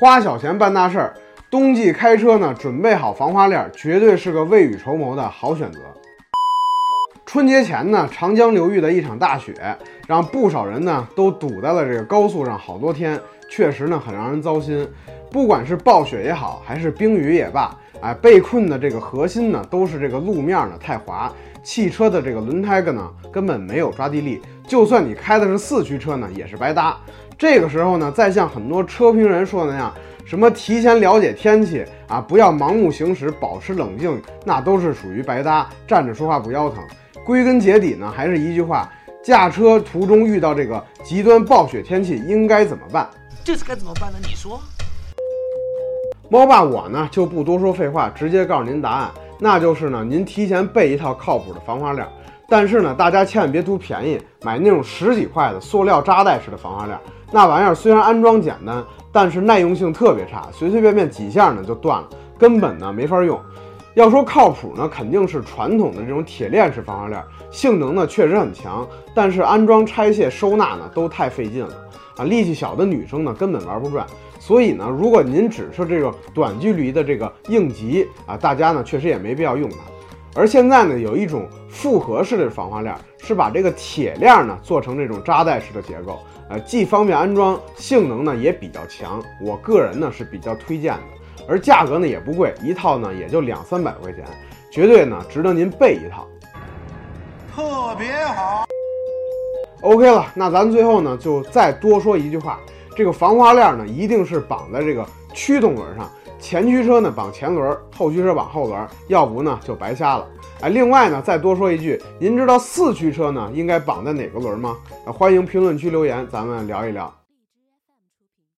花小钱办大事儿，冬季开车呢，准备好防滑链，绝对是个未雨绸缪的好选择。春节前呢，长江流域的一场大雪，让不少人呢都堵在了这个高速上好多天，确实呢很让人糟心。不管是暴雪也好，还是冰雨也罢，哎，被困的这个核心呢，都是这个路面呢太滑，汽车的这个轮胎个呢根本没有抓地力，就算你开的是四驱车呢，也是白搭。这个时候呢，再像很多车评人说的那样，什么提前了解天气啊，不要盲目行驶，保持冷静，那都是属于白搭，站着说话不腰疼。归根结底呢，还是一句话：驾车途中遇到这个极端暴雪天气，应该怎么办？这次该怎么办呢？你说。猫爸我呢就不多说废话，直接告诉您答案，那就是呢，您提前备一套靠谱的防滑链。但是呢，大家千万别图便宜，买那种十几块的塑料扎带式的防滑链。那玩意儿虽然安装简单，但是耐用性特别差，随随便便几下呢就断了，根本呢没法用。要说靠谱呢，肯定是传统的这种铁链式防滑链，性能呢确实很强，但是安装、拆卸、收纳呢都太费劲了啊！力气小的女生呢根本玩不转。所以呢，如果您只是这种短距离的这个应急啊，大家呢确实也没必要用它。而现在呢，有一种复合式的防滑链，是把这个铁链呢做成这种扎带式的结构，呃，既方便安装，性能呢也比较强。我个人呢是比较推荐的，而价格呢也不贵，一套呢也就两三百块钱，绝对呢值得您备一套。特别好。OK 了，那咱最后呢就再多说一句话。这个防滑链呢，一定是绑在这个驱动轮上，前驱车呢绑前轮，后驱车绑后轮，要不呢就白瞎了。哎，另外呢，再多说一句，您知道四驱车呢应该绑在哪个轮吗？欢迎评论区留言，咱们聊一聊。